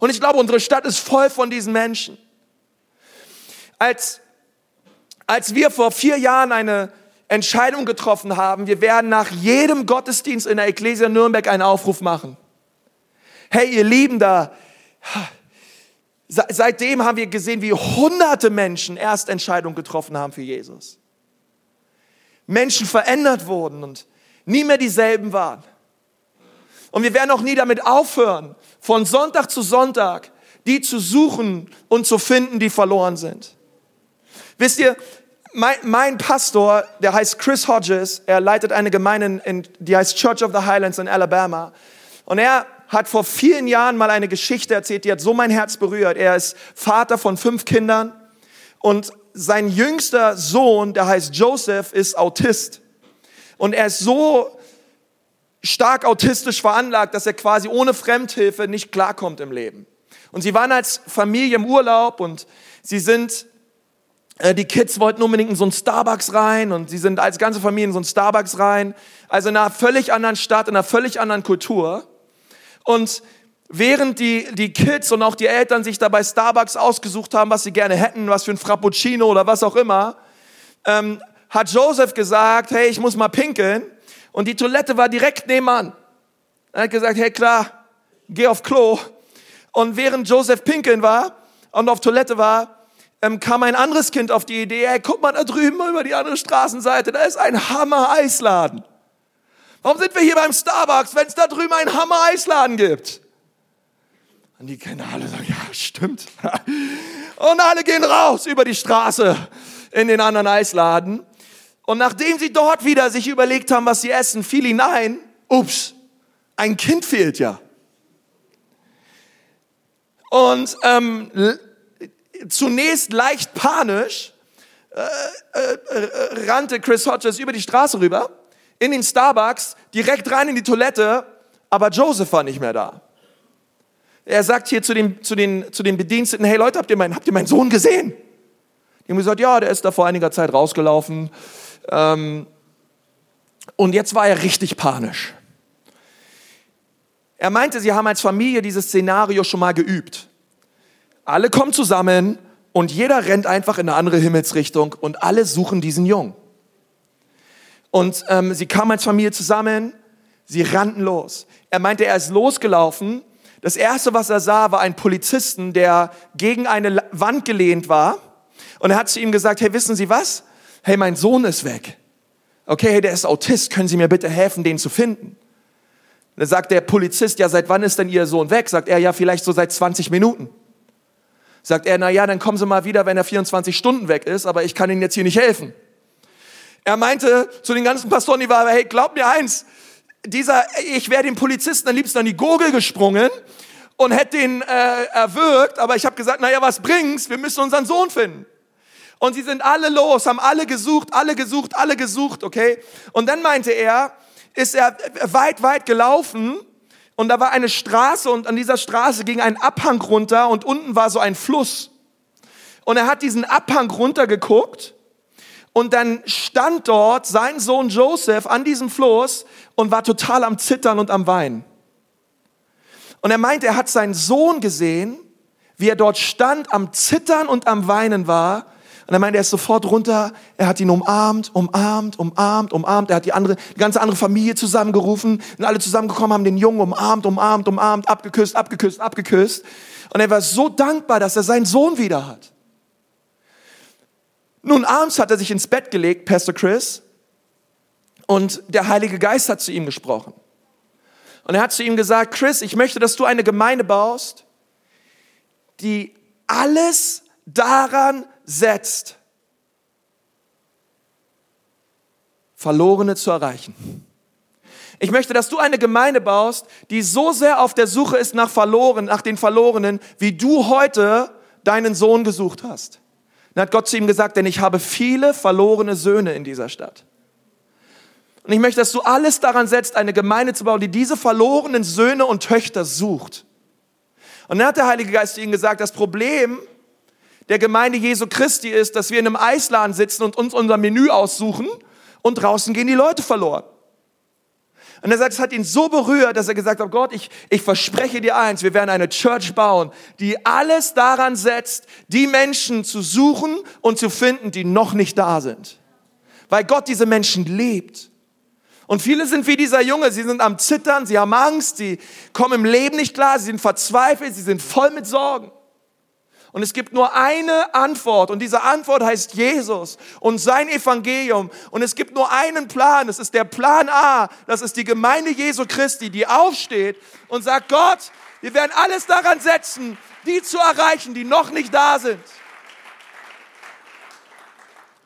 Und ich glaube, unsere Stadt ist voll von diesen Menschen. Als, als wir vor vier Jahren eine Entscheidung getroffen haben, wir werden nach jedem Gottesdienst in der Ecclesia Nürnberg einen Aufruf machen. Hey, ihr Lieben da, seitdem haben wir gesehen, wie hunderte Menschen Erstentscheidungen getroffen haben für Jesus. Menschen verändert wurden und nie mehr dieselben waren. Und wir werden auch nie damit aufhören, von Sonntag zu Sonntag die zu suchen und zu finden, die verloren sind. Wisst ihr, mein, mein Pastor, der heißt Chris Hodges, er leitet eine Gemeinde, in, die heißt Church of the Highlands in Alabama. Und er hat vor vielen Jahren mal eine Geschichte erzählt, die hat so mein Herz berührt. Er ist Vater von fünf Kindern und sein jüngster Sohn, der heißt Joseph, ist Autist. Und er ist so stark autistisch veranlagt, dass er quasi ohne Fremdhilfe nicht klarkommt im Leben. Und sie waren als Familie im Urlaub und sie sind, äh, die Kids wollten unbedingt in so einen Starbucks rein und sie sind als ganze Familie in so einen Starbucks rein. Also in einer völlig anderen Stadt, in einer völlig anderen Kultur. Und während die, die Kids und auch die Eltern sich dabei Starbucks ausgesucht haben, was sie gerne hätten, was für ein Frappuccino oder was auch immer, ähm, hat Joseph gesagt, hey, ich muss mal pinkeln. Und die Toilette war direkt nebenan. Er hat gesagt, hey klar, geh auf Klo. Und während Joseph pinkeln war und auf Toilette war, ähm, kam ein anderes Kind auf die Idee, hey, guck mal da drüben über die andere Straßenseite, da ist ein Hammer-Eisladen. Warum sind wir hier beim Starbucks, wenn es da drüben einen Hammer-Eisladen gibt? Und die Kinder alle sagen, ja, stimmt. Und alle gehen raus über die Straße in den anderen Eisladen. Und nachdem sie dort wieder sich überlegt haben, was sie essen, fiel ihnen ein, ups, ein Kind fehlt ja. Und ähm, zunächst leicht panisch äh, äh, äh, rannte Chris Hodges über die Straße rüber, in den Starbucks, direkt rein in die Toilette, aber Joseph war nicht mehr da. Er sagt hier zu den, zu den, zu den Bediensteten, hey Leute, habt ihr, meinen, habt ihr meinen Sohn gesehen? Die haben gesagt, ja, der ist da vor einiger Zeit rausgelaufen. Ähm, und jetzt war er richtig panisch. Er meinte, sie haben als Familie dieses Szenario schon mal geübt. Alle kommen zusammen und jeder rennt einfach in eine andere Himmelsrichtung und alle suchen diesen Jungen. Und ähm, sie kamen als Familie zusammen, sie rannten los. Er meinte, er ist losgelaufen das erste, was er sah, war ein Polizisten, der gegen eine Wand gelehnt war. Und er hat zu ihm gesagt, hey, wissen Sie was? Hey, mein Sohn ist weg. Okay, hey, der ist Autist. Können Sie mir bitte helfen, den zu finden? Dann sagt der Polizist, ja, seit wann ist denn Ihr Sohn weg? Sagt er, ja, vielleicht so seit 20 Minuten. Sagt er, na ja, dann kommen Sie mal wieder, wenn er 24 Stunden weg ist, aber ich kann Ihnen jetzt hier nicht helfen. Er meinte zu den ganzen Pastoren, die waren, hey, glaub mir eins, dieser, ich wäre dem Polizisten am liebsten an die Gurgel gesprungen und hätte ihn äh, erwürgt, aber ich habe gesagt, naja, was bringt's? Wir müssen unseren Sohn finden. Und sie sind alle los, haben alle gesucht, alle gesucht, alle gesucht, okay? Und dann meinte er, ist er weit, weit gelaufen und da war eine Straße und an dieser Straße ging ein Abhang runter und unten war so ein Fluss. Und er hat diesen Abhang runtergeguckt und dann stand dort sein Sohn Joseph an diesem Floß und war total am Zittern und am Weinen. Und er meinte, er hat seinen Sohn gesehen, wie er dort stand, am Zittern und am Weinen war. Und er meinte, er ist sofort runter, er hat ihn umarmt, umarmt, umarmt, umarmt. Er hat die andere, die ganze andere Familie zusammengerufen und alle zusammengekommen, haben den Jungen umarmt, umarmt, umarmt, abgeküsst, abgeküsst, abgeküsst. Und er war so dankbar, dass er seinen Sohn wieder hat. Nun, abends hat er sich ins Bett gelegt, Pastor Chris, und der Heilige Geist hat zu ihm gesprochen. Und er hat zu ihm gesagt, Chris, ich möchte, dass du eine Gemeinde baust, die alles daran setzt, Verlorene zu erreichen. Ich möchte, dass du eine Gemeinde baust, die so sehr auf der Suche ist nach Verloren, nach den Verlorenen, wie du heute deinen Sohn gesucht hast. Dann hat Gott zu ihm gesagt, denn ich habe viele verlorene Söhne in dieser Stadt. Und ich möchte, dass du alles daran setzt, eine Gemeinde zu bauen, die diese verlorenen Söhne und Töchter sucht. Und dann hat der Heilige Geist zu ihm gesagt, das Problem der Gemeinde Jesu Christi ist, dass wir in einem Eisladen sitzen und uns unser Menü aussuchen und draußen gehen die Leute verloren. Und er sagt, es hat ihn so berührt, dass er gesagt hat, Gott, ich, ich verspreche dir eins, wir werden eine Church bauen, die alles daran setzt, die Menschen zu suchen und zu finden, die noch nicht da sind. Weil Gott diese Menschen liebt. Und viele sind wie dieser Junge, sie sind am Zittern, sie haben Angst, sie kommen im Leben nicht klar, sie sind verzweifelt, sie sind voll mit Sorgen. Und es gibt nur eine Antwort und diese Antwort heißt Jesus und sein Evangelium. Und es gibt nur einen Plan, das ist der Plan A, das ist die Gemeinde Jesu Christi, die aufsteht und sagt, Gott, wir werden alles daran setzen, die zu erreichen, die noch nicht da sind.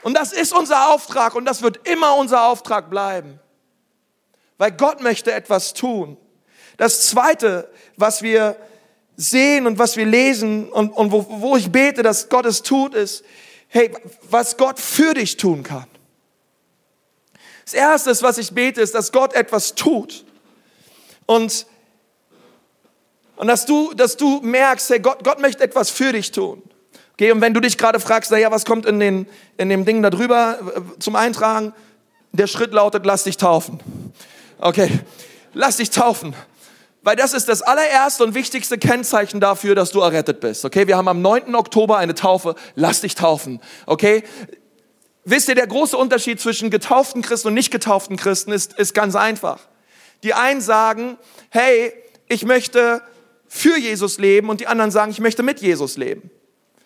Und das ist unser Auftrag und das wird immer unser Auftrag bleiben. Weil Gott möchte etwas tun. Das Zweite, was wir sehen und was wir lesen und, und wo, wo ich bete, dass Gott es tut, ist, hey, was Gott für dich tun kann. Das Erste, was ich bete, ist, dass Gott etwas tut. Und Und dass du, dass du merkst, hey, Gott, Gott möchte etwas für dich tun. Okay, und wenn du dich gerade fragst, naja, was kommt in, den, in dem Ding da drüber äh, zum Eintragen? Der Schritt lautet, lass dich taufen. Okay, lass dich taufen. Weil das ist das allererste und wichtigste Kennzeichen dafür, dass du errettet bist. Okay, wir haben am 9. Oktober eine Taufe. Lass dich taufen. Okay, wisst ihr, der große Unterschied zwischen getauften Christen und nicht getauften Christen ist, ist ganz einfach. Die einen sagen, hey, ich möchte für Jesus leben und die anderen sagen, ich möchte mit Jesus leben.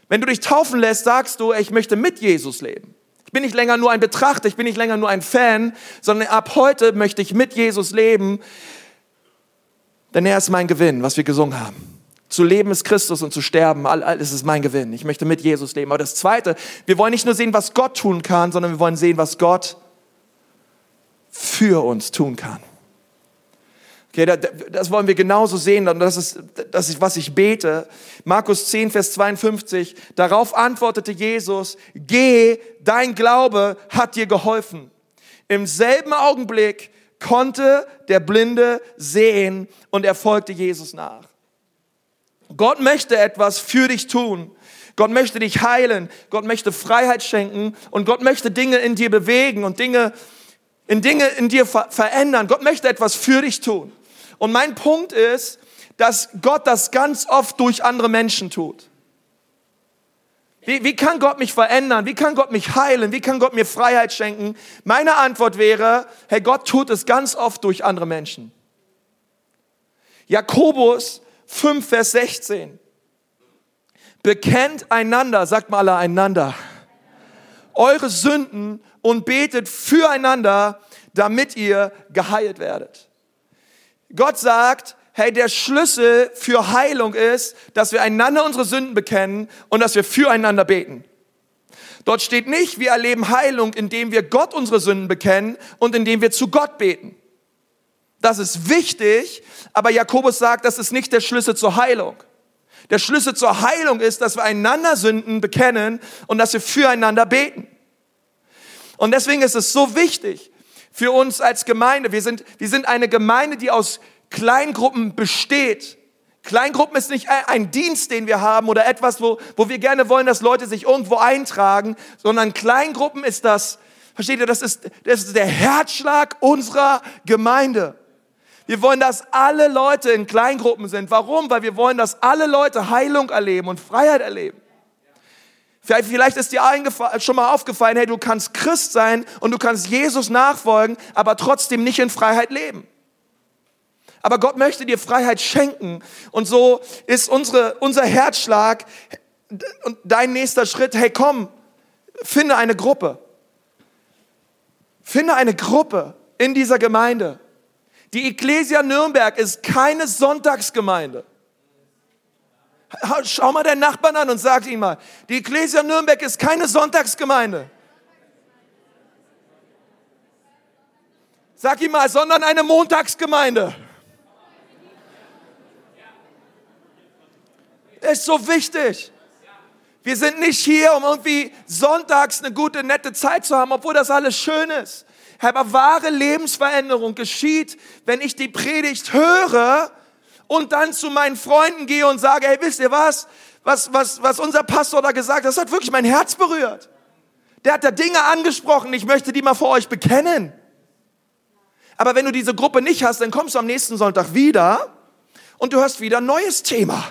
Wenn du dich taufen lässt, sagst du, ich möchte mit Jesus leben. Ich bin nicht länger nur ein Betrachter, ich bin nicht länger nur ein Fan, sondern ab heute möchte ich mit Jesus leben, denn er ist mein Gewinn, was wir gesungen haben. Zu leben ist Christus und zu sterben, alles ist mein Gewinn. Ich möchte mit Jesus leben. Aber das Zweite, wir wollen nicht nur sehen, was Gott tun kann, sondern wir wollen sehen, was Gott für uns tun kann. Okay, das wollen wir genauso sehen und das ist, das ist, was ich bete. Markus 10, Vers 52. Darauf antwortete Jesus, geh, dein Glaube hat dir geholfen. Im selben Augenblick konnte der Blinde sehen und er folgte Jesus nach. Gott möchte etwas für dich tun. Gott möchte dich heilen. Gott möchte Freiheit schenken und Gott möchte Dinge in dir bewegen und Dinge in Dinge in dir verändern. Gott möchte etwas für dich tun. Und mein Punkt ist, dass Gott das ganz oft durch andere Menschen tut. Wie, wie kann Gott mich verändern? Wie kann Gott mich heilen? Wie kann Gott mir Freiheit schenken? Meine Antwort wäre, hey, Gott tut es ganz oft durch andere Menschen. Jakobus 5, Vers 16. Bekennt einander, sagt mal alle einander, eure Sünden und betet füreinander, damit ihr geheilt werdet. Gott sagt, hey, der Schlüssel für Heilung ist, dass wir einander unsere Sünden bekennen und dass wir füreinander beten. Dort steht nicht, wir erleben Heilung, indem wir Gott unsere Sünden bekennen und indem wir zu Gott beten. Das ist wichtig, aber Jakobus sagt, das ist nicht der Schlüssel zur Heilung. Der Schlüssel zur Heilung ist, dass wir einander Sünden bekennen und dass wir füreinander beten. Und deswegen ist es so wichtig, für uns als Gemeinde. Wir sind, wir sind eine Gemeinde, die aus Kleingruppen besteht. Kleingruppen ist nicht ein Dienst, den wir haben oder etwas, wo, wo wir gerne wollen, dass Leute sich irgendwo eintragen, sondern Kleingruppen ist das, versteht ihr, das ist, das ist der Herzschlag unserer Gemeinde. Wir wollen, dass alle Leute in Kleingruppen sind. Warum? Weil wir wollen, dass alle Leute Heilung erleben und Freiheit erleben. Vielleicht ist dir schon mal aufgefallen, hey, du kannst Christ sein und du kannst Jesus nachfolgen, aber trotzdem nicht in Freiheit leben. Aber Gott möchte dir Freiheit schenken. Und so ist unsere, unser Herzschlag und dein nächster Schritt, hey komm, finde eine Gruppe. Finde eine Gruppe in dieser Gemeinde. Die Ecclesia Nürnberg ist keine Sonntagsgemeinde. Schau mal deinen Nachbarn an und sag ihm mal, die Ecclesia Nürnberg ist keine Sonntagsgemeinde. Sag ihm mal, sondern eine Montagsgemeinde. Ist so wichtig. Wir sind nicht hier, um irgendwie sonntags eine gute, nette Zeit zu haben, obwohl das alles schön ist. Aber wahre Lebensveränderung geschieht, wenn ich die Predigt höre und dann zu meinen Freunden gehe und sage, hey, wisst ihr was? Was, was, was unser Pastor da gesagt hat, das hat wirklich mein Herz berührt. Der hat da Dinge angesprochen, ich möchte die mal vor euch bekennen. Aber wenn du diese Gruppe nicht hast, dann kommst du am nächsten Sonntag wieder und du hast wieder ein neues Thema.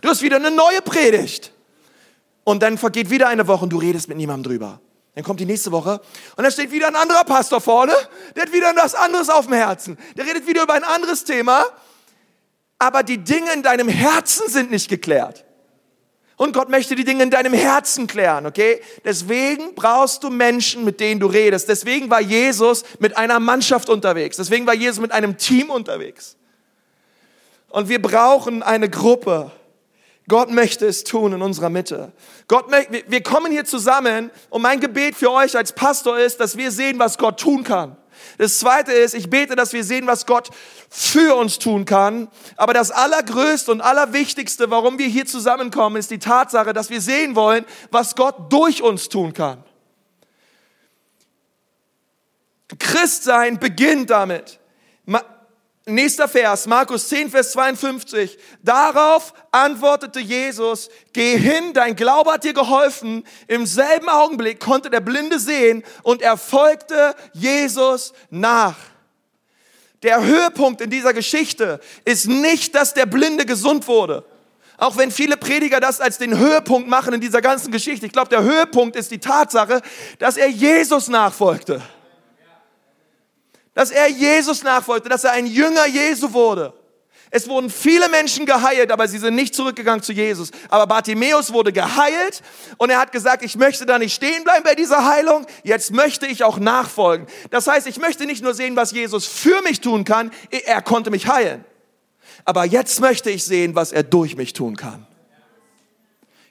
Du hast wieder eine neue Predigt. Und dann vergeht wieder eine Woche und du redest mit niemandem drüber. Dann kommt die nächste Woche und da steht wieder ein anderer Pastor vorne, der hat wieder was anderes auf dem Herzen. Der redet wieder über ein anderes Thema aber die Dinge in deinem Herzen sind nicht geklärt. Und Gott möchte die Dinge in deinem Herzen klären, okay? Deswegen brauchst du Menschen, mit denen du redest. Deswegen war Jesus mit einer Mannschaft unterwegs. Deswegen war Jesus mit einem Team unterwegs. Und wir brauchen eine Gruppe. Gott möchte es tun in unserer Mitte. Gott, wir kommen hier zusammen und mein Gebet für euch als Pastor ist, dass wir sehen, was Gott tun kann. Das zweite ist, ich bete, dass wir sehen, was Gott für uns tun kann. Aber das Allergrößte und Allerwichtigste, warum wir hier zusammenkommen, ist die Tatsache, dass wir sehen wollen, was Gott durch uns tun kann. Christsein beginnt damit. Nächster Vers, Markus 10, Vers 52. Darauf antwortete Jesus, geh hin, dein Glaube hat dir geholfen. Im selben Augenblick konnte der Blinde sehen und er folgte Jesus nach. Der Höhepunkt in dieser Geschichte ist nicht, dass der Blinde gesund wurde. Auch wenn viele Prediger das als den Höhepunkt machen in dieser ganzen Geschichte. Ich glaube, der Höhepunkt ist die Tatsache, dass er Jesus nachfolgte. Dass er Jesus nachfolgte, dass er ein Jünger Jesu wurde. Es wurden viele Menschen geheilt, aber sie sind nicht zurückgegangen zu Jesus. Aber Bartimäus wurde geheilt und er hat gesagt, ich möchte da nicht stehen bleiben bei dieser Heilung, jetzt möchte ich auch nachfolgen. Das heißt, ich möchte nicht nur sehen, was Jesus für mich tun kann, er konnte mich heilen. Aber jetzt möchte ich sehen, was er durch mich tun kann.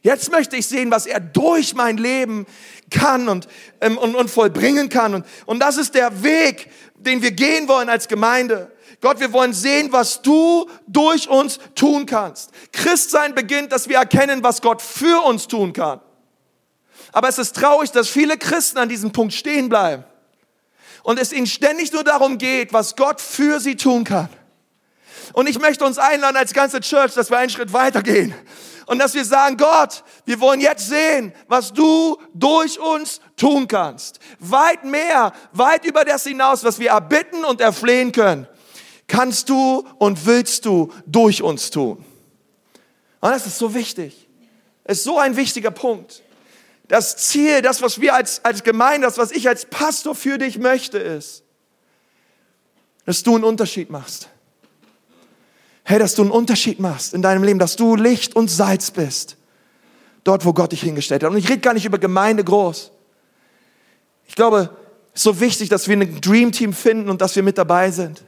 Jetzt möchte ich sehen, was er durch mein Leben kann und, ähm, und, und vollbringen kann. Und, und das ist der Weg, den wir gehen wollen als Gemeinde. Gott, wir wollen sehen, was du durch uns tun kannst. Christsein beginnt, dass wir erkennen, was Gott für uns tun kann. Aber es ist traurig, dass viele Christen an diesem Punkt stehen bleiben und es ihnen ständig nur darum geht, was Gott für sie tun kann. Und ich möchte uns einladen als ganze Church, dass wir einen Schritt weitergehen und dass wir sagen, Gott, wir wollen jetzt sehen, was du durch uns tun kannst. Weit mehr, weit über das hinaus, was wir erbitten und erflehen können kannst du und willst du durch uns tun. Und das ist so wichtig. Das ist so ein wichtiger Punkt. Das Ziel, das, was wir als, als Gemeinde, das, was ich als Pastor für dich möchte, ist, dass du einen Unterschied machst. Hey, dass du einen Unterschied machst in deinem Leben, dass du Licht und Salz bist. Dort, wo Gott dich hingestellt hat. Und ich rede gar nicht über Gemeinde groß. Ich glaube, es ist so wichtig, dass wir ein Dream Team finden und dass wir mit dabei sind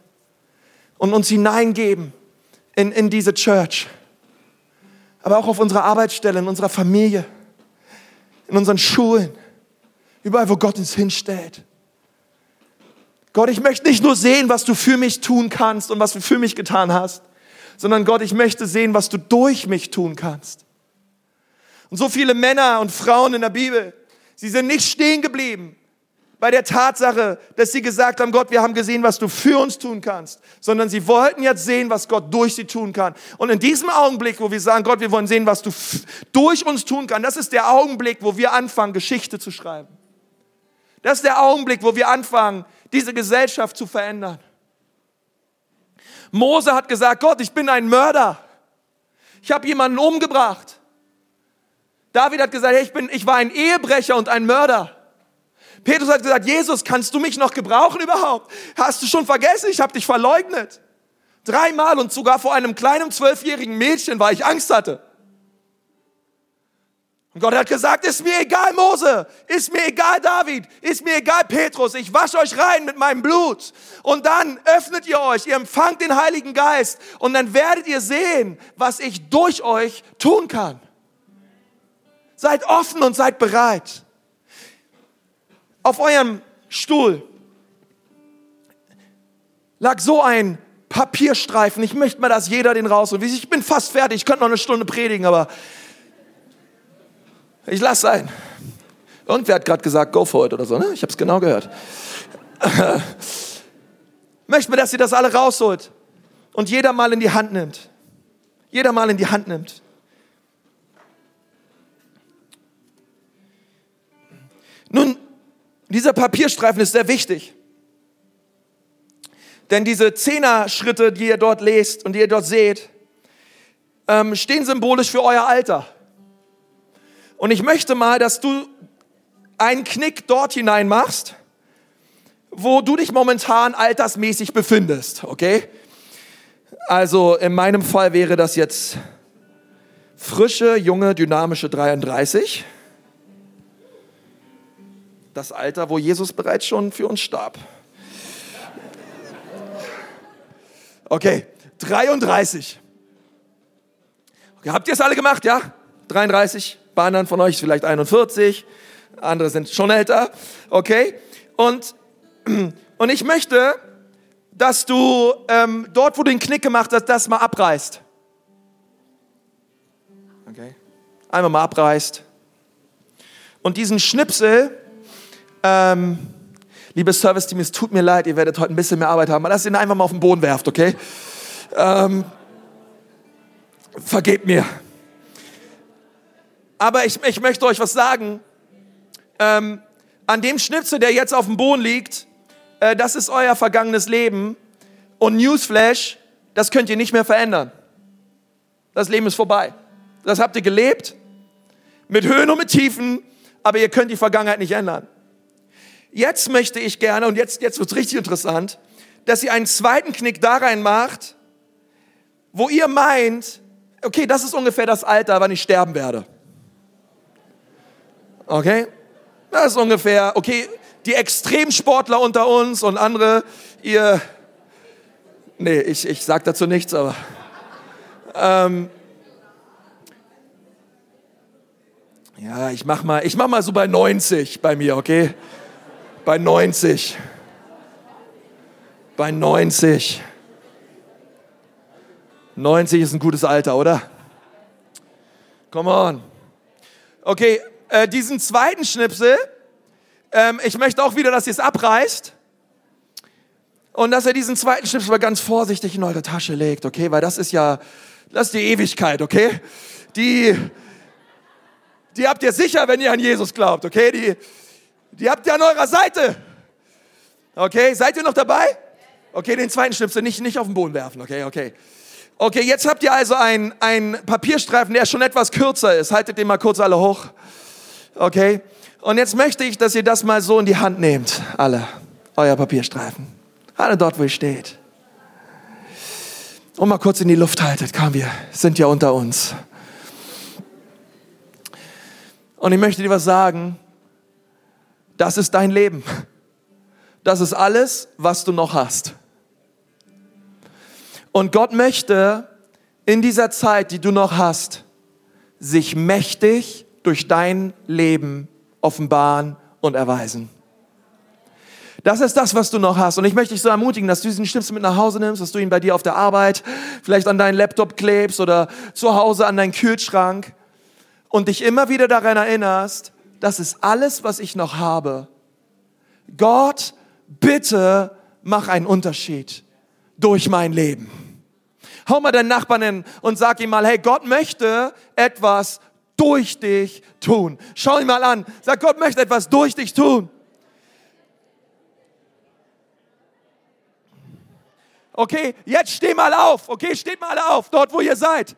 und uns hineingeben in, in diese Church. Aber auch auf unserer Arbeitsstelle, in unserer Familie, in unseren Schulen, überall, wo Gott uns hinstellt. Gott, ich möchte nicht nur sehen, was du für mich tun kannst und was du für mich getan hast, sondern Gott, ich möchte sehen, was du durch mich tun kannst. Und so viele Männer und Frauen in der Bibel, sie sind nicht stehen geblieben bei der Tatsache, dass sie gesagt haben, Gott, wir haben gesehen, was du für uns tun kannst, sondern sie wollten jetzt sehen, was Gott durch sie tun kann. Und in diesem Augenblick, wo wir sagen, Gott, wir wollen sehen, was du durch uns tun kannst, das ist der Augenblick, wo wir anfangen, Geschichte zu schreiben. Das ist der Augenblick, wo wir anfangen, diese Gesellschaft zu verändern. Mose hat gesagt, Gott, ich bin ein Mörder. Ich habe jemanden umgebracht. David hat gesagt, hey, ich, bin, ich war ein Ehebrecher und ein Mörder. Petrus hat gesagt, Jesus, kannst du mich noch gebrauchen überhaupt? Hast du schon vergessen, ich habe dich verleugnet. Dreimal und sogar vor einem kleinen zwölfjährigen Mädchen, weil ich Angst hatte. Und Gott hat gesagt, ist mir egal Mose, ist mir egal David, ist mir egal Petrus, ich wasche euch rein mit meinem Blut. Und dann öffnet ihr euch, ihr empfangt den Heiligen Geist und dann werdet ihr sehen, was ich durch euch tun kann. Seid offen und seid bereit auf eurem Stuhl lag so ein Papierstreifen. Ich möchte mal, dass jeder den raus. Ich bin fast fertig. Ich könnte noch eine Stunde predigen, aber ich lasse sein. Irgendwer hat gerade gesagt, go for it oder so. Ne? Ich habe es genau gehört. möchte mir, dass ihr das alle rausholt und jeder mal in die Hand nimmt. Jeder mal in die Hand nimmt. Nun, dieser Papierstreifen ist sehr wichtig. Denn diese Zehner-Schritte, die ihr dort lest und die ihr dort seht, ähm, stehen symbolisch für euer Alter. Und ich möchte mal, dass du einen Knick dort hinein machst, wo du dich momentan altersmäßig befindest, okay? Also in meinem Fall wäre das jetzt frische, junge, dynamische 33 das Alter, wo Jesus bereits schon für uns starb. Okay, 33. Okay, habt ihr es alle gemacht, ja? 33, bei anderen von euch vielleicht 41, andere sind schon älter, okay? Und, und ich möchte, dass du ähm, dort, wo du den Knick gemacht hast, das mal abreißt. Okay? Einmal mal abreißt. Und diesen Schnipsel ähm, Liebes Service-Team, es tut mir leid, ihr werdet heute ein bisschen mehr Arbeit haben. Lass ihn einfach mal auf den Boden werft, okay? Ähm, vergebt mir. Aber ich, ich möchte euch was sagen. Ähm, an dem Schnipsel, der jetzt auf dem Boden liegt, äh, das ist euer vergangenes Leben. Und Newsflash, das könnt ihr nicht mehr verändern. Das Leben ist vorbei. Das habt ihr gelebt, mit Höhen und mit Tiefen, aber ihr könnt die Vergangenheit nicht ändern. Jetzt möchte ich gerne, und jetzt, jetzt wird's richtig interessant, dass ihr einen zweiten Knick da rein macht, wo ihr meint, okay, das ist ungefähr das Alter, wann ich sterben werde. Okay? Das ist ungefähr, okay, die Extremsportler unter uns und andere, ihr, nee, ich, ich sag dazu nichts, aber, ähm, ja, ich mach mal, ich mach mal so bei 90 bei mir, okay? Bei 90. Bei 90. 90 ist ein gutes Alter, oder? Come on. Okay, äh, diesen zweiten Schnipsel, ähm, ich möchte auch wieder, dass ihr es abreißt. Und dass er diesen zweiten Schnipsel mal ganz vorsichtig in eure Tasche legt, okay? Weil das ist ja, das ist die Ewigkeit, okay? Die, die habt ihr sicher, wenn ihr an Jesus glaubt, okay? Die, die habt ihr an eurer Seite. Okay, seid ihr noch dabei? Okay, den zweiten Schnipsel nicht, nicht auf den Boden werfen, okay, okay. Okay, jetzt habt ihr also einen, Papierstreifen, der schon etwas kürzer ist. Haltet den mal kurz alle hoch. Okay? Und jetzt möchte ich, dass ihr das mal so in die Hand nehmt, alle, euer Papierstreifen. Alle dort, wo ihr steht. Und mal kurz in die Luft haltet. Komm, wir sind ja unter uns. Und ich möchte dir was sagen. Das ist dein Leben. Das ist alles, was du noch hast. Und Gott möchte in dieser Zeit, die du noch hast, sich mächtig durch dein Leben offenbaren und erweisen. Das ist das, was du noch hast. Und ich möchte dich so ermutigen, dass du diesen Schnipsel mit nach Hause nimmst, dass du ihn bei dir auf der Arbeit, vielleicht an deinen Laptop klebst oder zu Hause an deinen Kühlschrank und dich immer wieder daran erinnerst, das ist alles, was ich noch habe. Gott, bitte mach einen Unterschied durch mein Leben. Hau mal deinen Nachbarn hin und sag ihm mal, hey, Gott möchte etwas durch dich tun. Schau ihn mal an. Sag, Gott möchte etwas durch dich tun. Okay, jetzt steh mal auf. Okay, steht mal auf, dort wo ihr seid.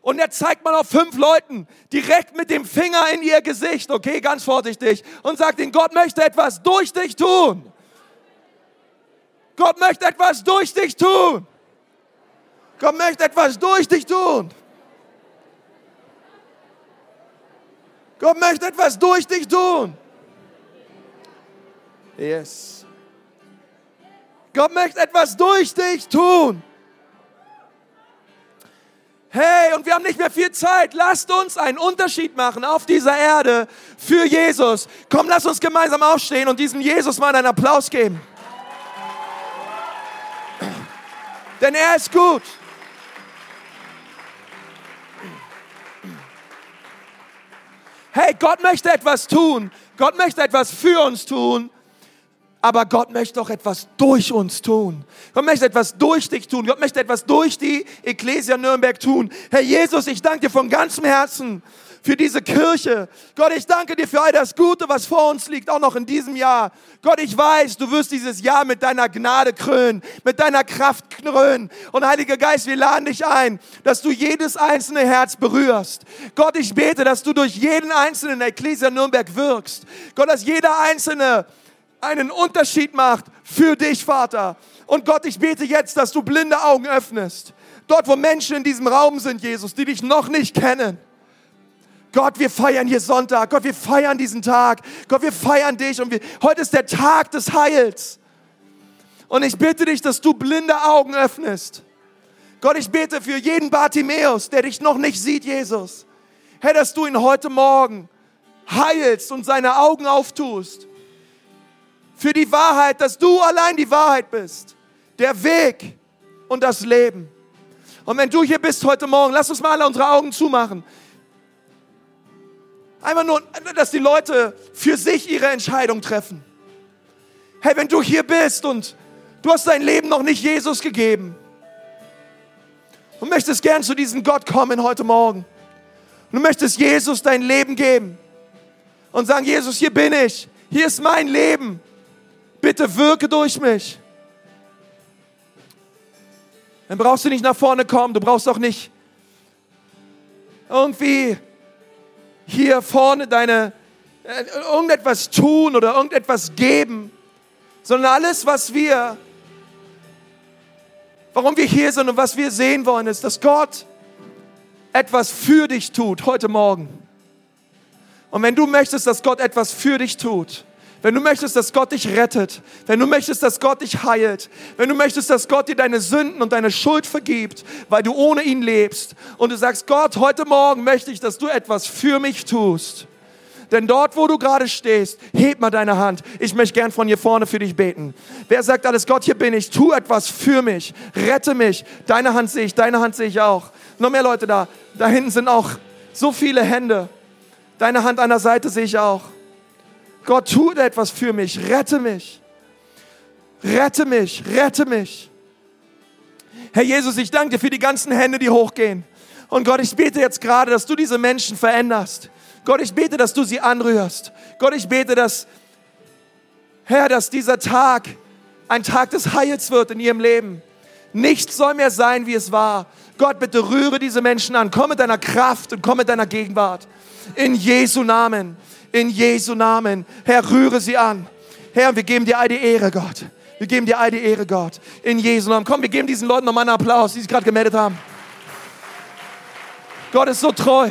Und er zeigt mal auf fünf Leuten direkt mit dem Finger in ihr Gesicht, okay, ganz vorsichtig, und sagt ihnen, Gott möchte etwas durch dich tun. Gott möchte etwas durch dich tun. Gott möchte etwas durch dich tun. Gott möchte etwas durch dich tun. Yes. Gott möchte etwas durch dich tun. Hey, und wir haben nicht mehr viel Zeit. Lasst uns einen Unterschied machen auf dieser Erde für Jesus. Komm, lass uns gemeinsam aufstehen und diesem Jesus mal einen Applaus geben. Denn er ist gut. Hey, Gott möchte etwas tun. Gott möchte etwas für uns tun. Aber Gott möchte auch etwas durch uns tun. Gott möchte etwas durch dich tun. Gott möchte etwas durch die Ecclesia Nürnberg tun. Herr Jesus, ich danke dir von ganzem Herzen für diese Kirche. Gott, ich danke dir für all das Gute, was vor uns liegt, auch noch in diesem Jahr. Gott, ich weiß, du wirst dieses Jahr mit deiner Gnade krönen, mit deiner Kraft krönen. Und Heiliger Geist, wir laden dich ein, dass du jedes einzelne Herz berührst. Gott, ich bete, dass du durch jeden einzelnen Ecclesia Nürnberg wirkst. Gott, dass jeder einzelne einen Unterschied macht für dich, Vater. Und Gott, ich bete jetzt, dass du blinde Augen öffnest. Dort, wo Menschen in diesem Raum sind, Jesus, die dich noch nicht kennen. Gott, wir feiern hier Sonntag. Gott, wir feiern diesen Tag. Gott, wir feiern dich. Und wir, heute ist der Tag des Heils. Und ich bitte dich, dass du blinde Augen öffnest. Gott, ich bete für jeden Bartimäus, der dich noch nicht sieht, Jesus. Herr, dass du ihn heute Morgen heilst und seine Augen auftust für die Wahrheit, dass du allein die Wahrheit bist, der Weg und das Leben. Und wenn du hier bist heute Morgen, lass uns mal alle unsere Augen zumachen. Einfach nur, dass die Leute für sich ihre Entscheidung treffen. Hey, wenn du hier bist und du hast dein Leben noch nicht Jesus gegeben und möchtest gern zu diesem Gott kommen heute Morgen, und du möchtest Jesus dein Leben geben und sagen, Jesus, hier bin ich, hier ist mein Leben, bitte wirke durch mich. Dann brauchst du nicht nach vorne kommen, du brauchst auch nicht irgendwie hier vorne deine äh, irgendetwas tun oder irgendetwas geben, sondern alles, was wir, warum wir hier sind und was wir sehen wollen, ist, dass Gott etwas für dich tut heute Morgen. Und wenn du möchtest, dass Gott etwas für dich tut, wenn du möchtest, dass Gott dich rettet, wenn du möchtest, dass Gott dich heilt, wenn du möchtest, dass Gott dir deine Sünden und deine Schuld vergibt, weil du ohne ihn lebst und du sagst, Gott, heute Morgen möchte ich, dass du etwas für mich tust. Denn dort, wo du gerade stehst, heb mal deine Hand. Ich möchte gern von hier vorne für dich beten. Wer sagt alles, Gott, hier bin ich, tu etwas für mich, rette mich. Deine Hand sehe ich, deine Hand sehe ich auch. Noch mehr Leute da. Da hinten sind auch so viele Hände. Deine Hand an der Seite sehe ich auch. Gott, tut etwas für mich, rette mich. Rette mich, rette mich. Herr Jesus, ich danke dir für die ganzen Hände, die hochgehen. Und Gott, ich bete jetzt gerade, dass du diese Menschen veränderst. Gott, ich bete, dass du sie anrührst. Gott, ich bete, dass, Herr, dass dieser Tag ein Tag des Heils wird in ihrem Leben. Nichts soll mehr sein, wie es war. Gott, bitte rühre diese Menschen an. Komm mit deiner Kraft und komm mit deiner Gegenwart. In Jesu Namen. In Jesu Namen. Herr, rühre sie an. Herr, wir geben dir all die Ehre, Gott. Wir geben dir all die Ehre, Gott. In Jesu Namen. Komm, wir geben diesen Leuten nochmal einen Applaus, die sich gerade gemeldet haben. Gott ist so treu.